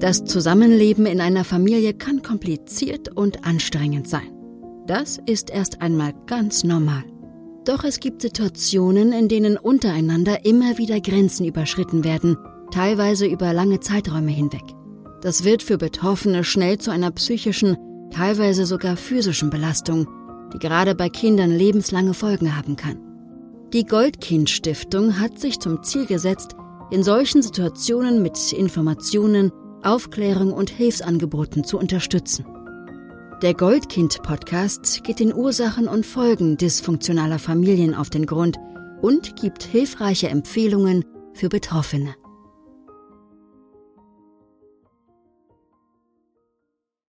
Das Zusammenleben in einer Familie kann kompliziert und anstrengend sein. Das ist erst einmal ganz normal. Doch es gibt Situationen, in denen untereinander immer wieder Grenzen überschritten werden, teilweise über lange Zeiträume hinweg. Das wird für Betroffene schnell zu einer psychischen, teilweise sogar physischen Belastung, die gerade bei Kindern lebenslange Folgen haben kann. Die Goldkind Stiftung hat sich zum Ziel gesetzt, in solchen Situationen mit Informationen, Aufklärung und Hilfsangeboten zu unterstützen. Der Goldkind-Podcast geht den Ursachen und Folgen dysfunktionaler Familien auf den Grund und gibt hilfreiche Empfehlungen für Betroffene.